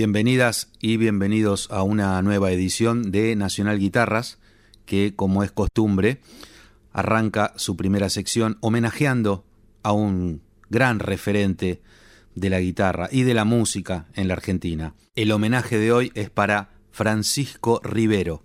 Bienvenidas y bienvenidos a una nueva edición de Nacional Guitarras, que como es costumbre, arranca su primera sección homenajeando a un gran referente de la guitarra y de la música en la Argentina. El homenaje de hoy es para Francisco Rivero.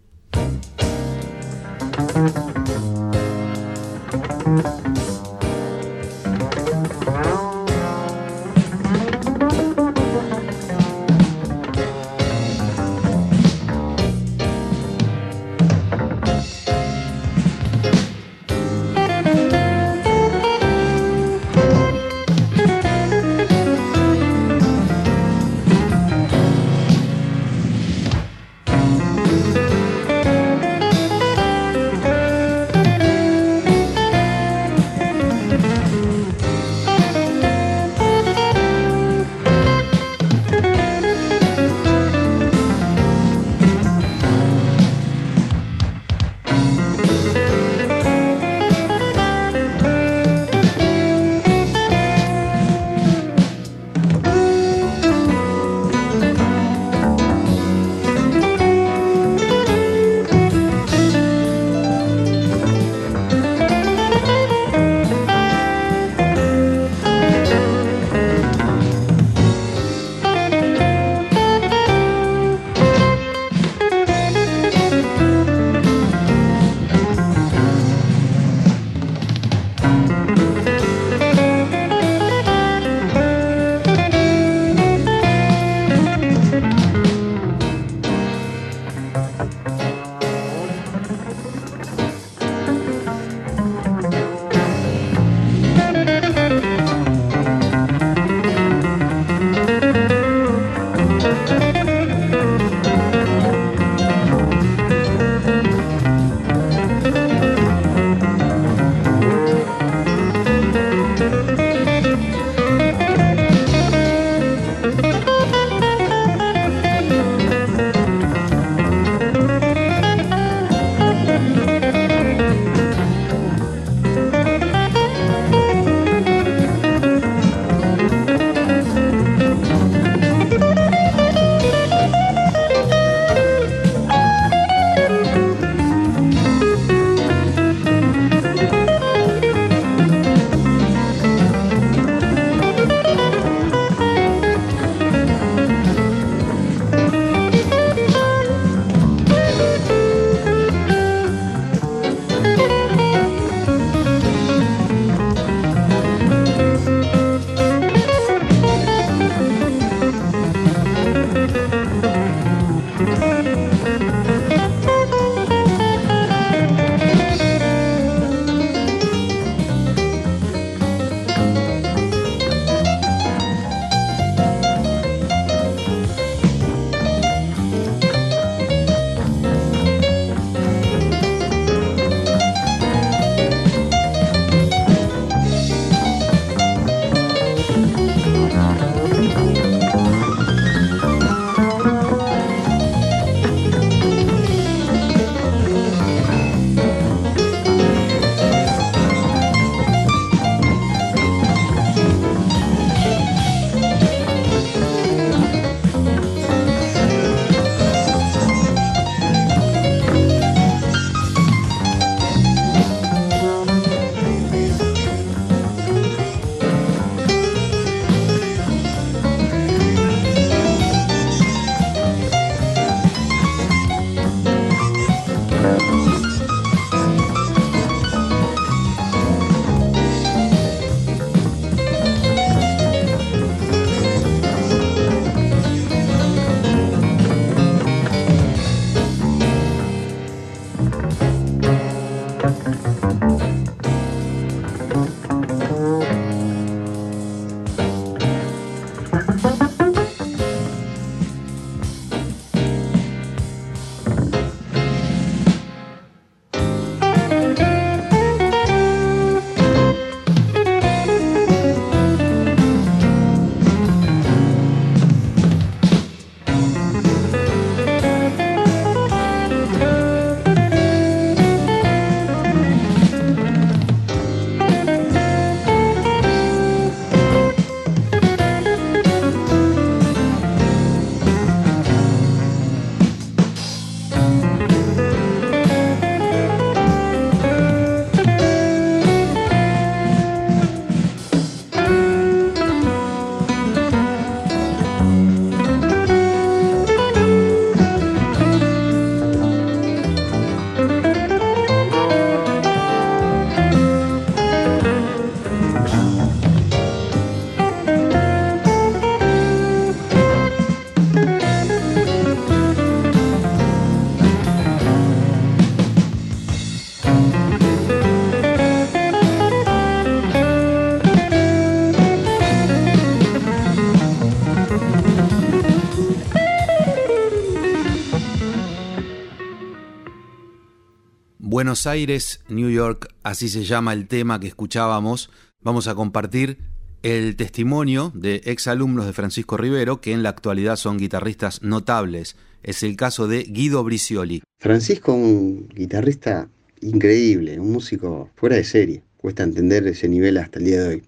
Aires, New York, así se llama el tema que escuchábamos. Vamos a compartir el testimonio de exalumnos de Francisco Rivero, que en la actualidad son guitarristas notables. Es el caso de Guido Bricioli. Francisco, un guitarrista increíble, un músico fuera de serie. Cuesta entender ese nivel hasta el día de hoy.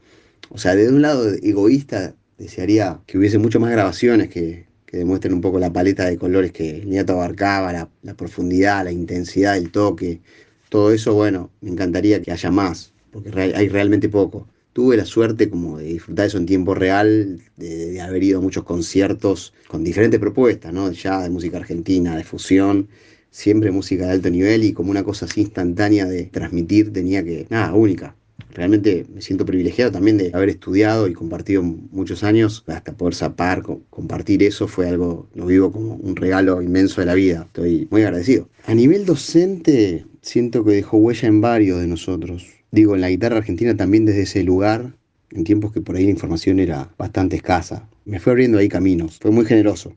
O sea, de un lado egoísta, desearía que hubiese mucho más grabaciones que, demuestren un poco la paleta de colores que el nieto abarcaba, la profundidad, la intensidad del toque. Todo eso, bueno, me encantaría que haya más, porque hay realmente poco tuve la suerte como de disfrutar eso en tiempo real, de, haber ido a muchos conciertos con diferentes propuestas, ¿no? Ya de música argentina, de fusión, siempre música de alto nivel y como una cosa así instantánea de transmitir tenía que, nada, única. Realmente me siento privilegiado también de haber estudiado y compartido muchos años, hasta poder zapar, compartir eso fue algo, lo vivo como un regalo inmenso de la vida. Estoy muy agradecido. A nivel docente, siento que dejó huella en varios de nosotros digo, en la guitarra argentina también desde ese lugar, en tiempos que por ahí la información era bastante escasa. Me fue abriendo ahí caminos, fue muy generoso.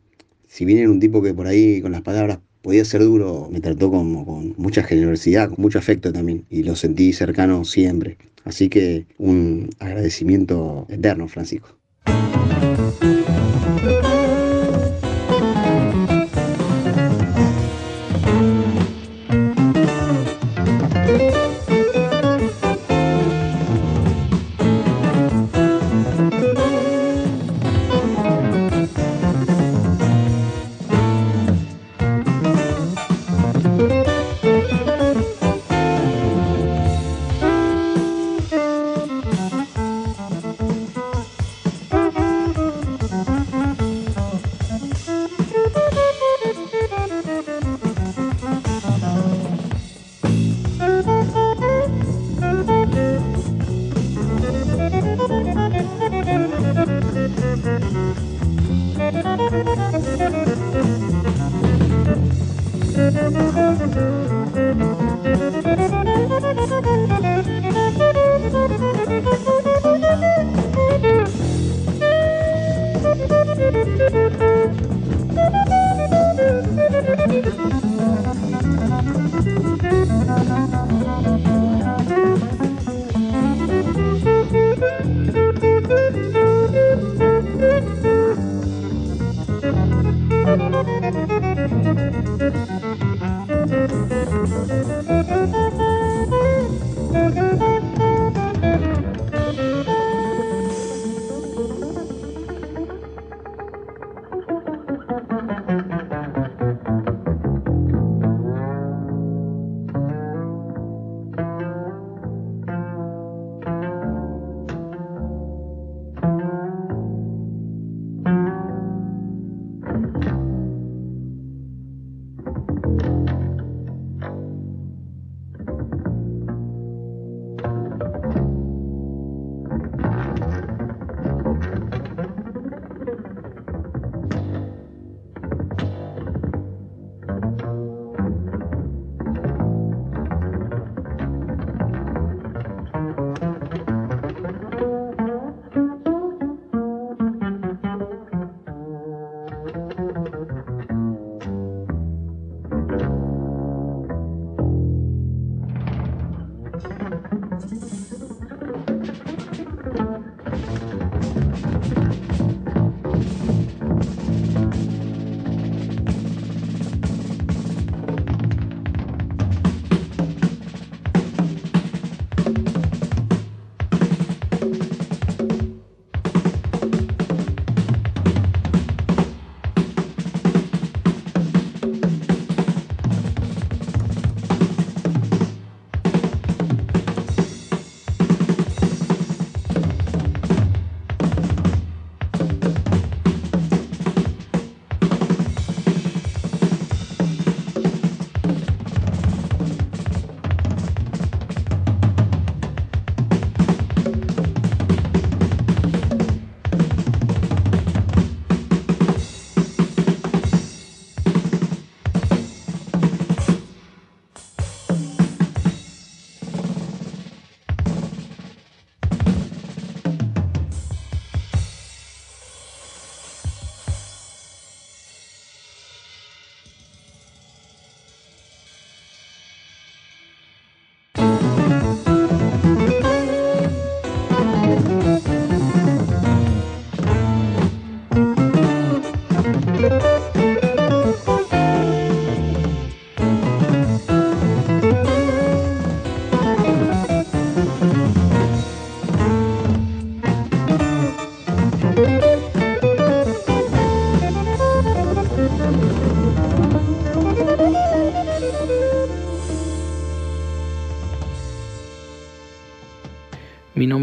Si bien era un tipo que por ahí con las palabras podía ser duro, me trató con, con mucha generosidad, con mucho afecto también, y lo sentí cercano siempre. Así que un agradecimiento eterno, Francisco.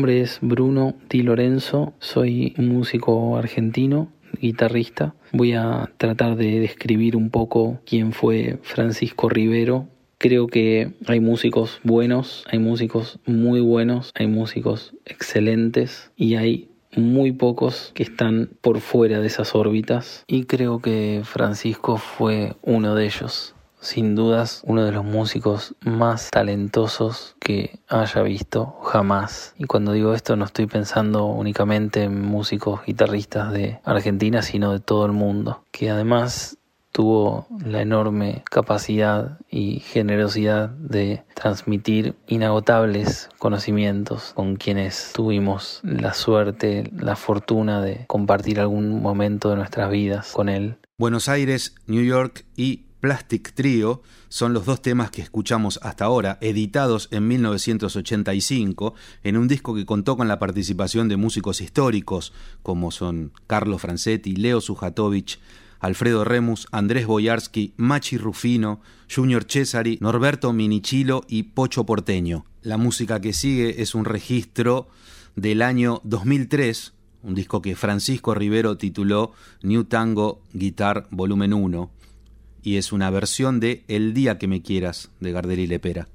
Nombre es Bruno Di Lorenzo, soy músico argentino, guitarrista. Voy a tratar de describir un poco quién fue Francisco Rivero. Creo que hay músicos buenos, hay músicos muy buenos, hay músicos excelentes y hay muy pocos que están por fuera de esas órbitas y creo que Francisco fue uno de ellos sin dudas uno de los músicos más talentosos que haya visto jamás. Y cuando digo esto no estoy pensando únicamente en músicos guitarristas de Argentina, sino de todo el mundo, que además tuvo la enorme capacidad y generosidad de transmitir inagotables conocimientos con quienes tuvimos la suerte, la fortuna de compartir algún momento de nuestras vidas con él. Buenos Aires, New York y Plastic Trio son los dos temas que escuchamos hasta ahora, editados en 1985, en un disco que contó con la participación de músicos históricos como son Carlos Francetti, Leo Sujatovich, Alfredo Remus, Andrés Boyarsky, Machi Rufino, Junior Cesari, Norberto Minichilo y Pocho Porteño. La música que sigue es un registro del año 2003, un disco que Francisco Rivero tituló New Tango Guitar Volumen 1 y es una versión de El día que me quieras de Gardel y Lepera.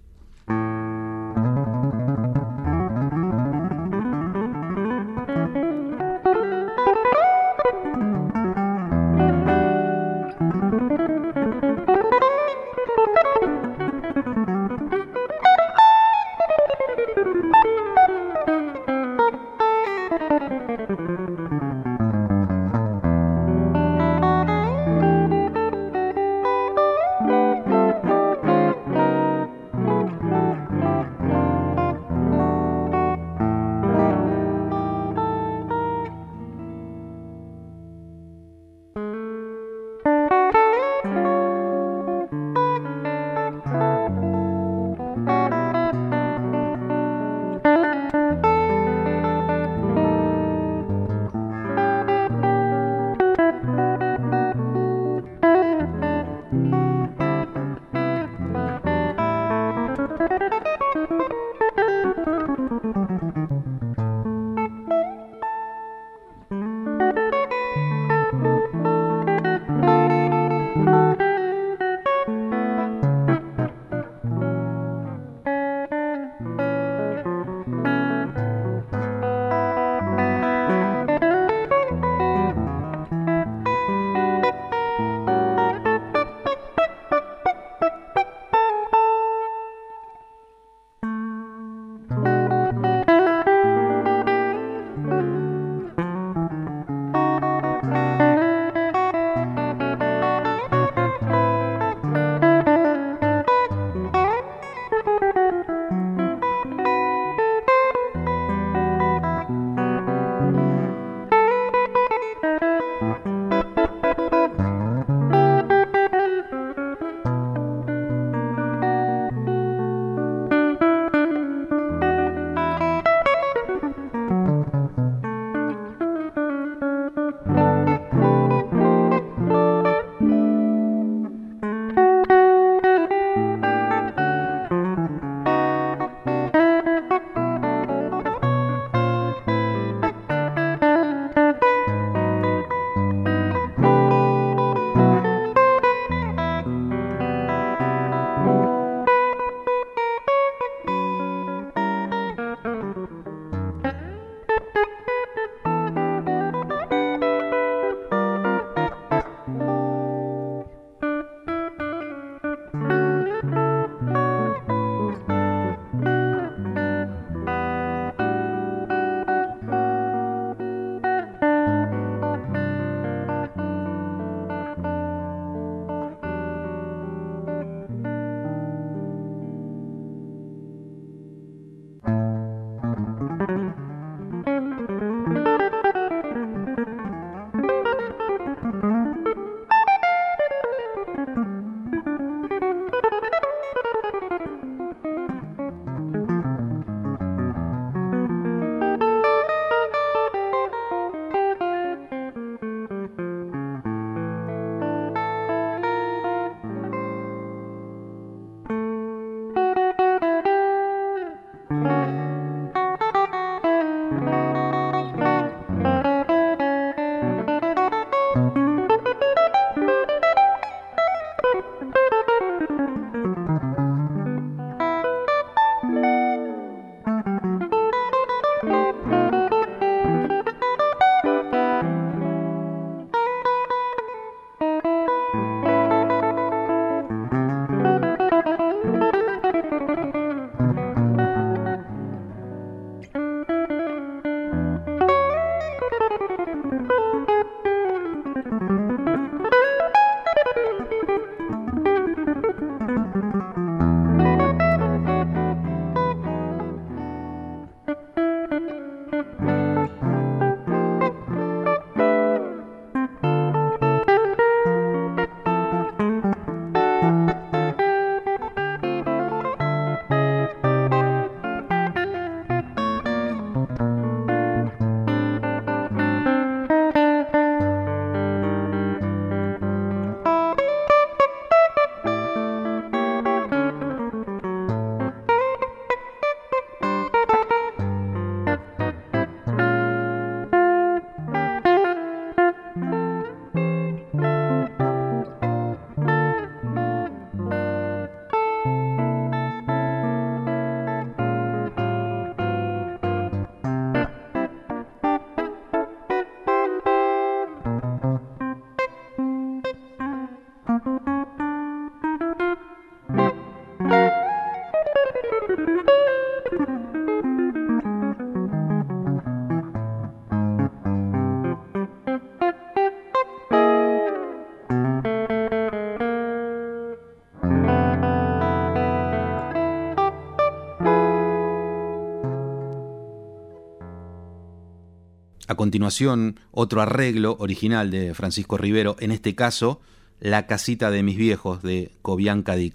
Continuación, otro arreglo original de Francisco Rivero, en este caso, La casita de mis viejos de Cobianca di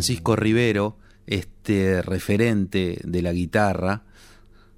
Francisco Rivero, este referente de la guitarra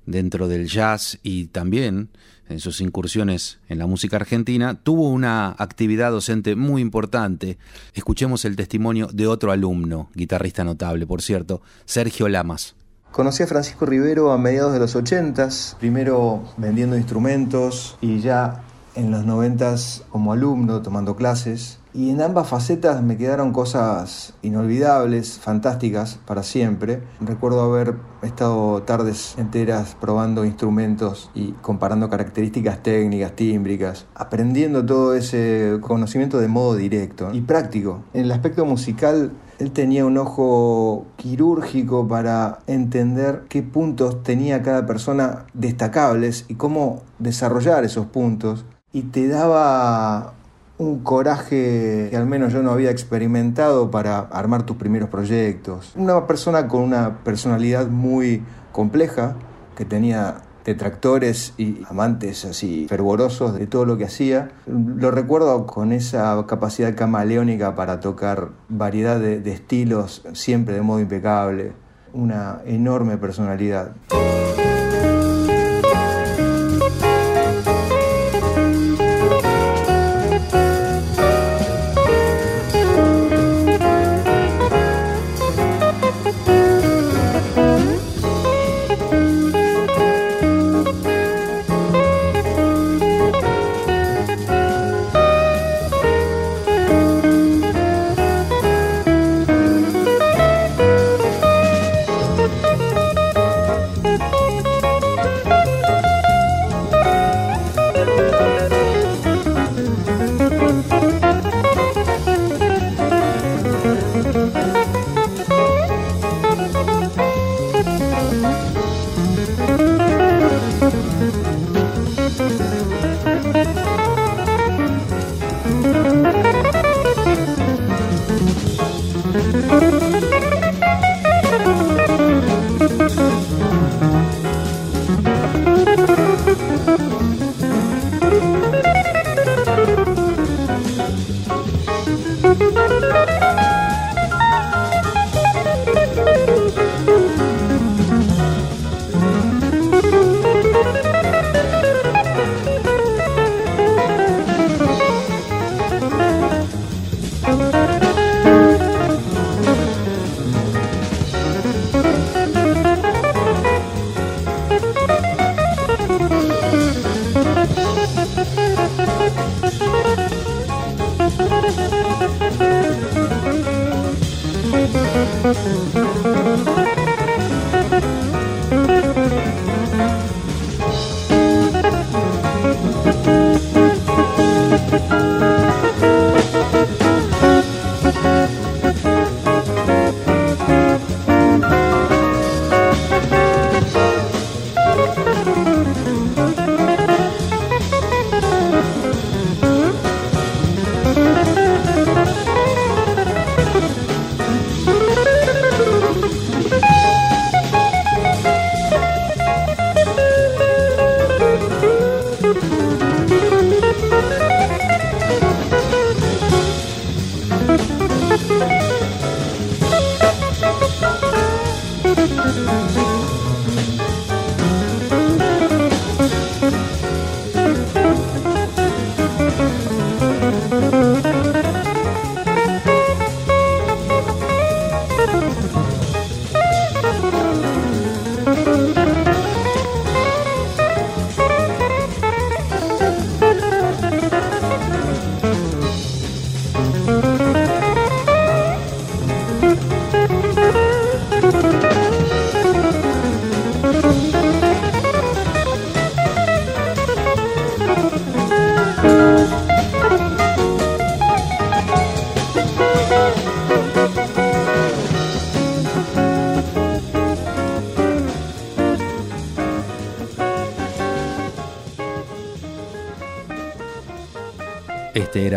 dentro del jazz y también en sus incursiones en la música argentina, tuvo una actividad docente muy importante. Escuchemos el testimonio de otro alumno, guitarrista notable, por cierto, Sergio Lamas. Conocí a Francisco Rivero a mediados de los 80, primero vendiendo instrumentos y ya en los 90 como alumno tomando clases. Y en ambas facetas me quedaron cosas inolvidables, fantásticas para siempre. Recuerdo haber estado tardes enteras probando instrumentos y comparando características técnicas, tímbricas, aprendiendo todo ese conocimiento de modo directo y práctico. En el aspecto musical, él tenía un ojo quirúrgico para entender qué puntos tenía cada persona destacables y cómo desarrollar esos puntos. Y te daba un coraje que al menos yo no había experimentado para armar tus primeros proyectos. Una persona con una personalidad muy compleja, que tenía detractores y amantes así fervorosos de todo lo que hacía. Lo recuerdo con esa capacidad camaleónica para tocar variedad de, de estilos, siempre de modo impecable. Una enorme personalidad.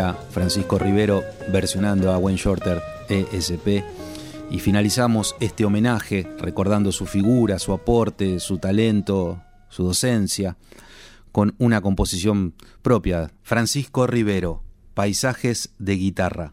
Francisco Rivero versionando a Wayne Shorter ESP. Y finalizamos este homenaje recordando su figura, su aporte, su talento, su docencia, con una composición propia. Francisco Rivero, Paisajes de Guitarra.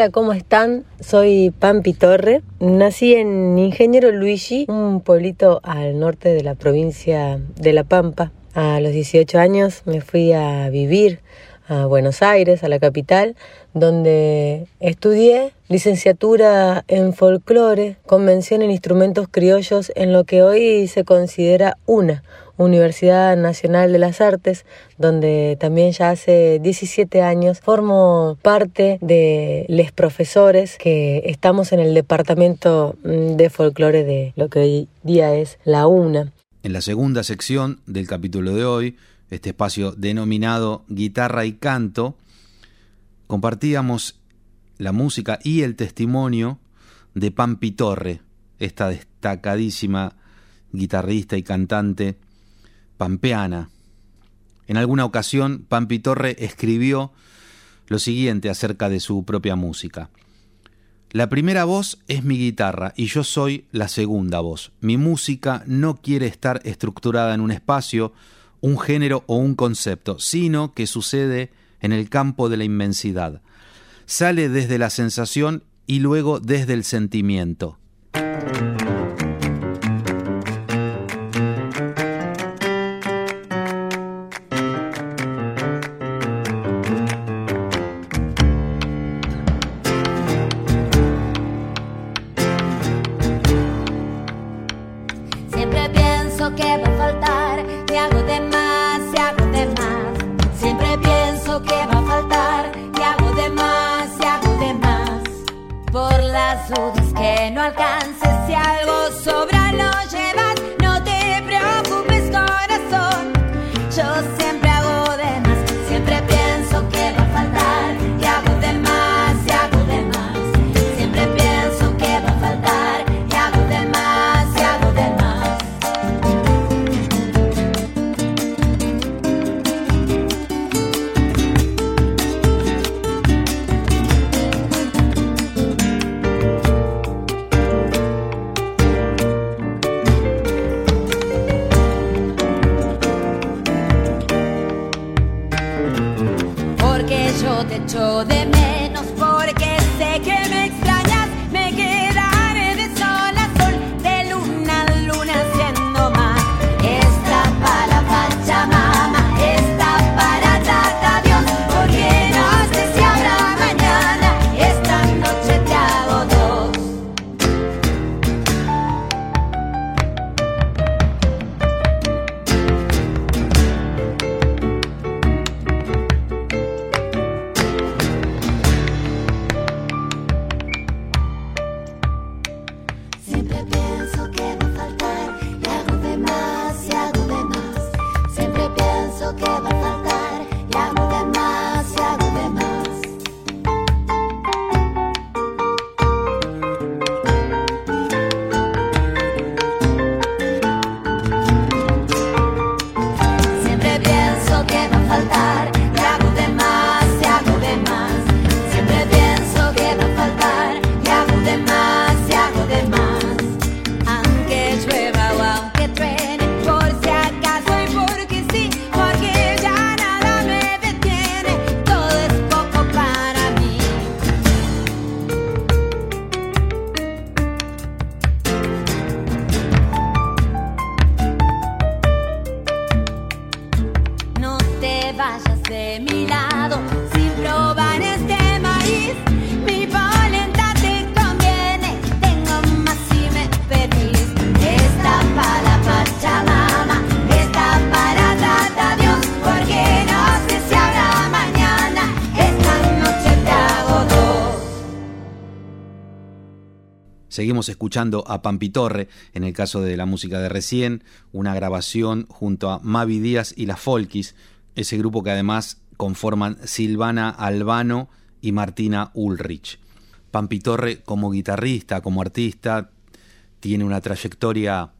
Hola, ¿cómo están? Soy Pampi Torre. Nací en Ingeniero Luigi, un pueblito al norte de la provincia de La Pampa. A los 18 años me fui a vivir a Buenos Aires, a la capital, donde estudié licenciatura en folclore, convención en instrumentos criollos en lo que hoy se considera una Universidad Nacional de las Artes, donde también ya hace 17 años formo parte de los profesores que estamos en el departamento mm, de folclore de lo que hoy día es la UNA. En la segunda sección del capítulo de hoy, este espacio denominado Guitarra y Canto, compartíamos la música y el testimonio de Pampi Torre, esta destacadísima guitarrista y cantante pampeana. En alguna ocasión, Pampi Torre escribió lo siguiente acerca de su propia música. La primera voz es mi guitarra y yo soy la segunda voz. Mi música no quiere estar estructurada en un espacio, un género o un concepto, sino que sucede en el campo de la inmensidad. Sale desde la sensación y luego desde el sentimiento. Seguimos escuchando a Pampitorre, en el caso de la música de recién, una grabación junto a Mavi Díaz y las Folkis, ese grupo que además conforman Silvana Albano y Martina Ulrich. Pampitorre como guitarrista, como artista, tiene una trayectoria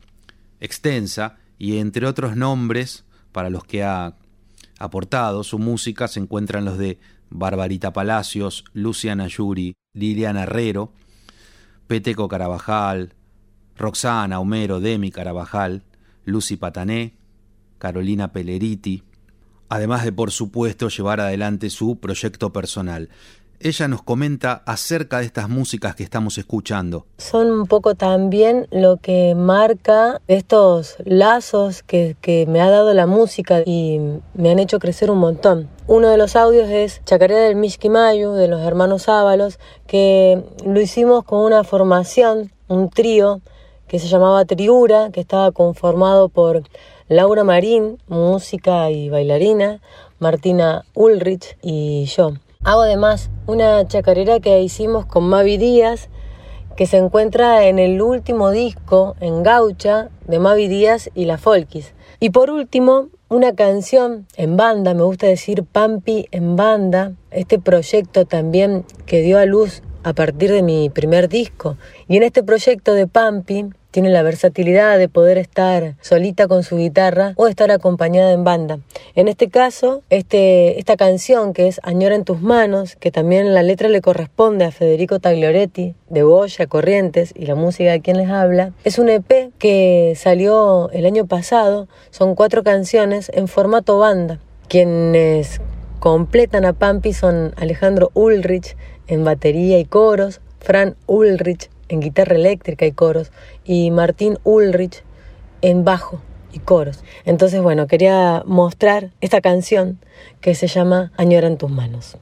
extensa y entre otros nombres para los que ha aportado su música se encuentran los de Barbarita Palacios, Luciana Yuri, Liliana Herrero, Peteco Carabajal, Roxana, Homero, Demi Carabajal, Lucy Patané, Carolina Peleriti, además de por supuesto llevar adelante su proyecto personal. Ella nos comenta acerca de estas músicas que estamos escuchando. Son un poco también lo que marca estos lazos que, me ha dado la música y me han hecho crecer un montón. Uno de los audios es Chacarera del Mishkimayu, de los hermanos Ábalos, que lo hicimos con una formación, un trío que se llamaba Triura, que estaba conformado por Laura Marín, música y bailarina, Martina Ulrich y yo. Hago además una chacarera que hicimos con Mavi Díaz, que se encuentra en el último disco, en Gaucha, de Mavi Díaz y la Folkis. Y por último, una canción en banda, me gusta decir Pampi en banda, este proyecto también que dio a luz a partir de mi primer disco. Y en este proyecto de Pampi tiene la versatilidad de poder estar solita con su guitarra o estar acompañada en banda. En este caso, este, esta canción que es Añora en tus manos, que también la letra le corresponde a Federico Taglioretti de Goya Corrientes y la música de quien les habla, es un EP que salió el año pasado, son cuatro canciones en formato banda. Quienes completan a Pampi son Alejandro Ulrich en batería y coros, Fran Ulrich en guitarra eléctrica y coros, y Martín Ulrich en bajo y coros. Entonces, bueno, quería mostrar esta canción que se llama Añora en tus manos.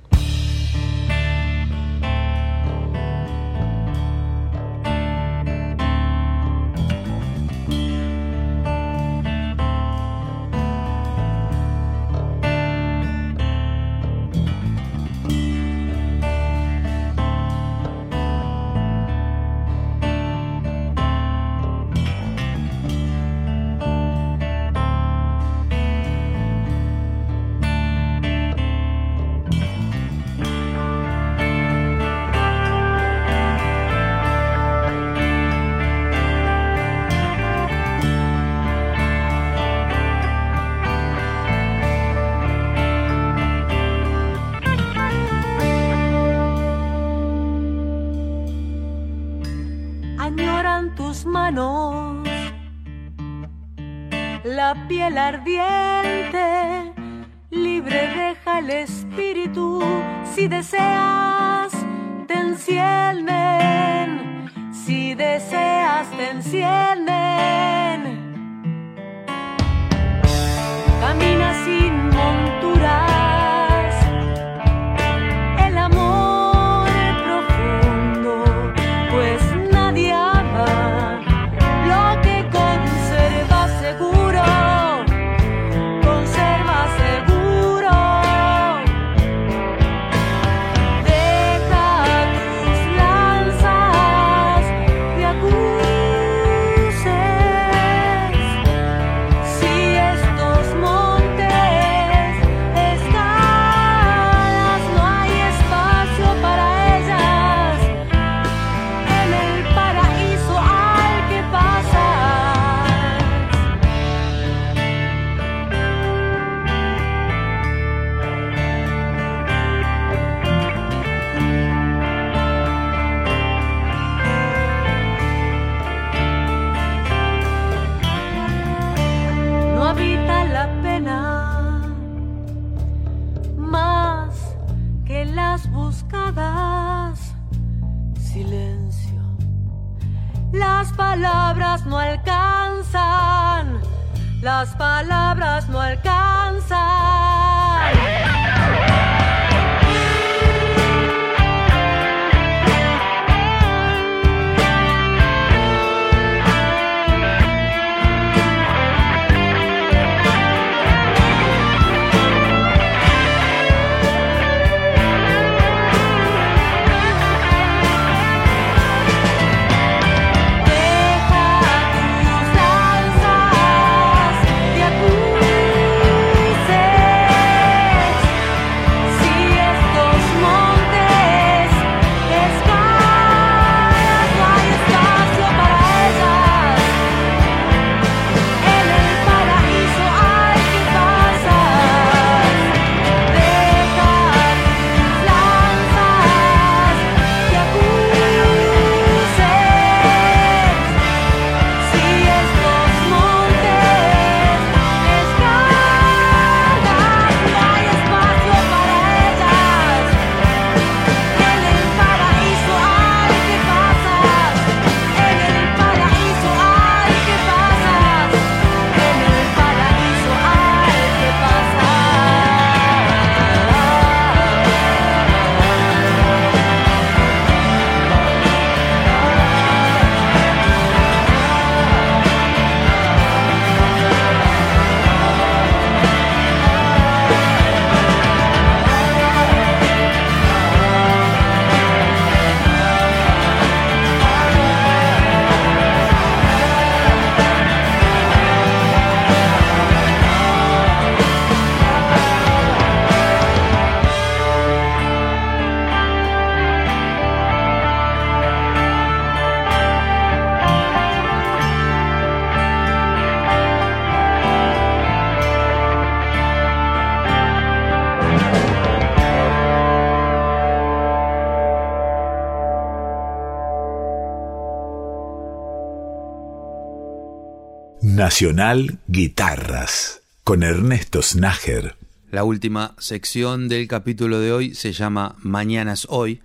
Nacional Guitarras con Ernesto Snager. La última sección del capítulo de hoy se llama Mañanas Hoy.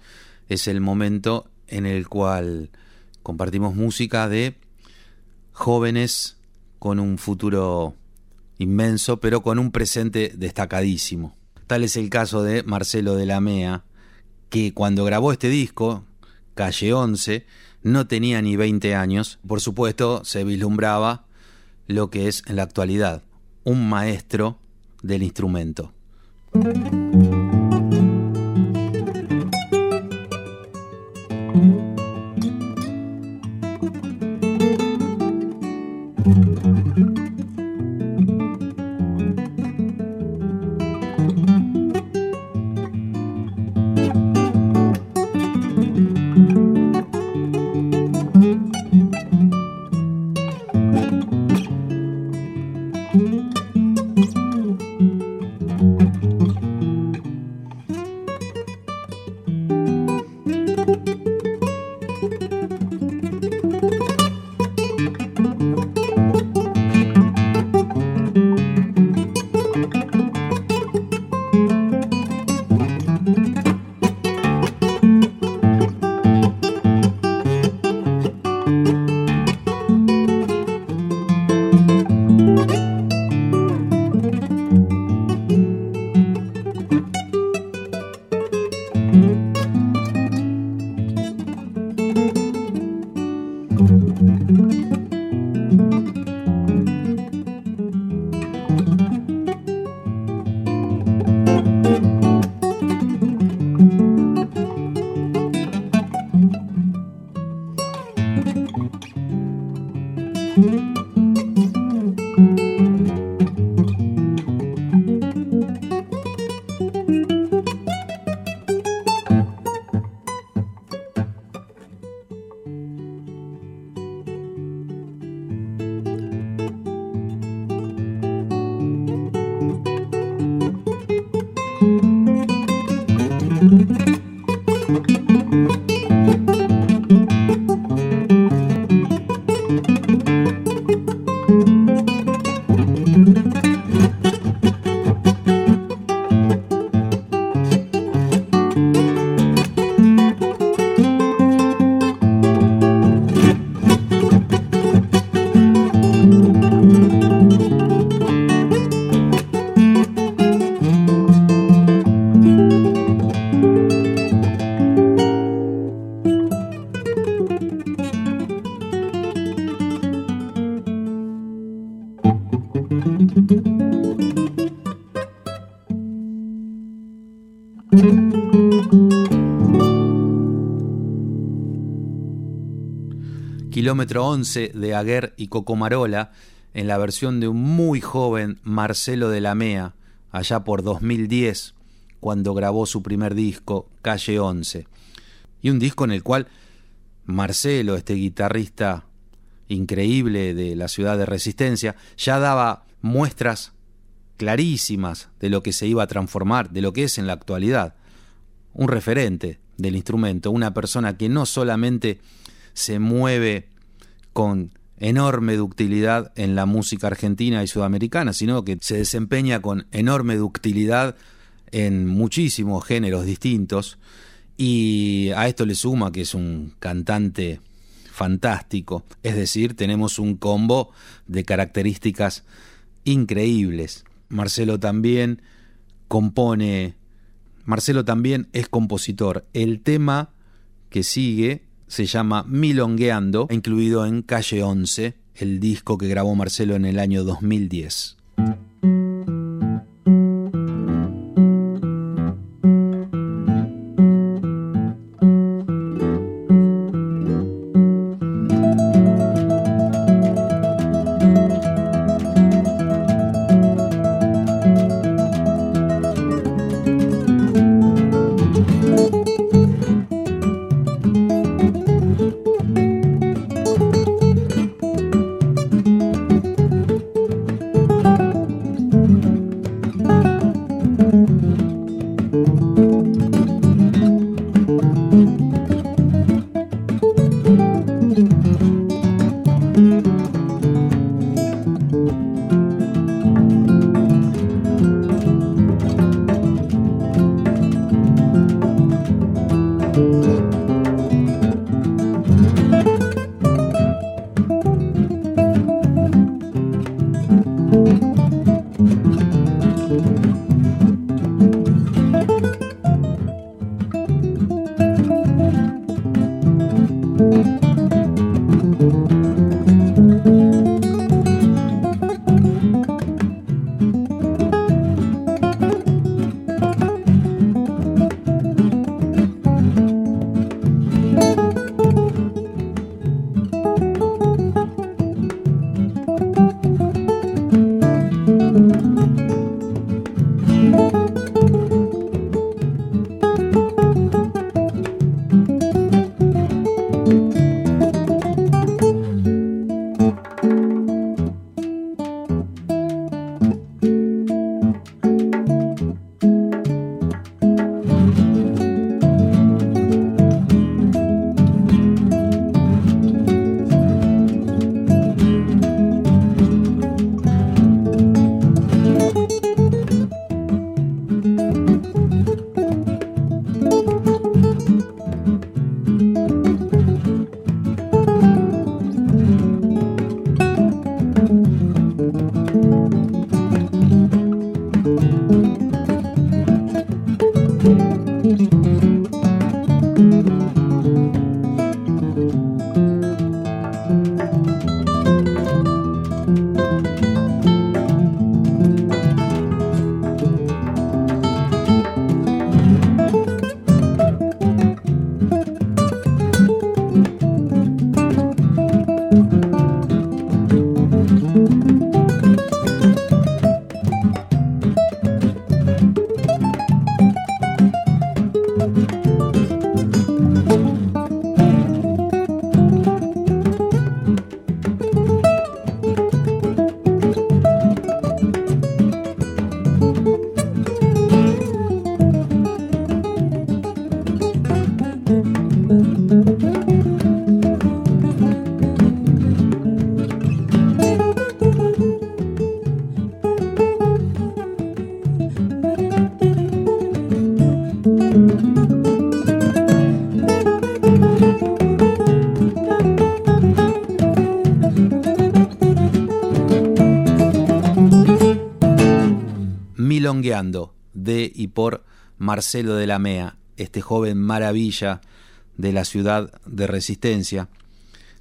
Es el momento en el cual compartimos música de jóvenes con un futuro inmenso, pero con un presente destacadísimo. Tal es el caso de Marcelo de la Mea, que cuando grabó este disco, Calle 11, no tenía ni 20 años. Por supuesto, se vislumbraba lo que es en la actualidad un maestro del instrumento. Kilómetro 11 de Aguer y Cocomarola en la versión de un muy joven Marcelo de la Mea, allá por 2010, cuando grabó su primer disco, Calle 11. Y un disco en el cual Marcelo, este guitarrista increíble de la ciudad de Resistencia, ya daba muestras clarísimas de lo que se iba a transformar, de lo que es en la actualidad. Un referente del instrumento, una persona que no solamente se mueve con enorme ductilidad en la música argentina y sudamericana, sino que se desempeña con enorme ductilidad en muchísimos géneros distintos y a esto le suma que es un cantante fantástico, es decir, tenemos un combo de características increíbles. Marcelo también compone, Marcelo también es compositor. El tema que sigue se llama Milongueando, incluido en Calle 11, el disco que grabó Marcelo en el año 2010. De y por Marcelo de la Mea, este joven maravilla de la ciudad de Resistencia.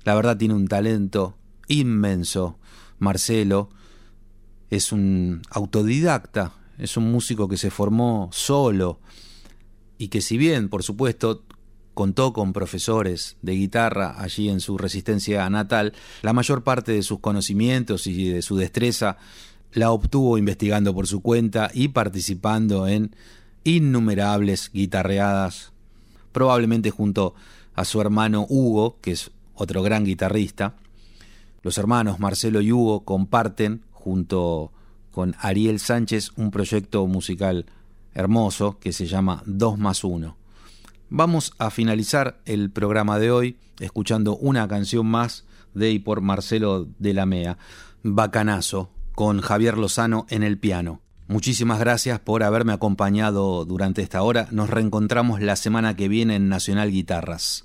La verdad tiene un talento inmenso. Marcelo es un autodidacta, es un músico que se formó solo y que si bien, por supuesto, contó con profesores de guitarra allí en su resistencia natal, la mayor parte de sus conocimientos y de su destreza la obtuvo investigando por su cuenta y participando en innumerables guitarreadas, probablemente junto a su hermano Hugo, que es otro gran guitarrista. Los hermanos Marcelo y Hugo comparten, junto con Ariel Sánchez, un proyecto musical hermoso que se llama 2 más 1. Vamos a finalizar el programa de hoy escuchando una canción más de y por Marcelo de la Mea, Bacanazo, con Javier Lozano en el piano. Muchísimas gracias por haberme acompañado durante esta hora. Nos reencontramos la semana que viene en Nacional Guitarras.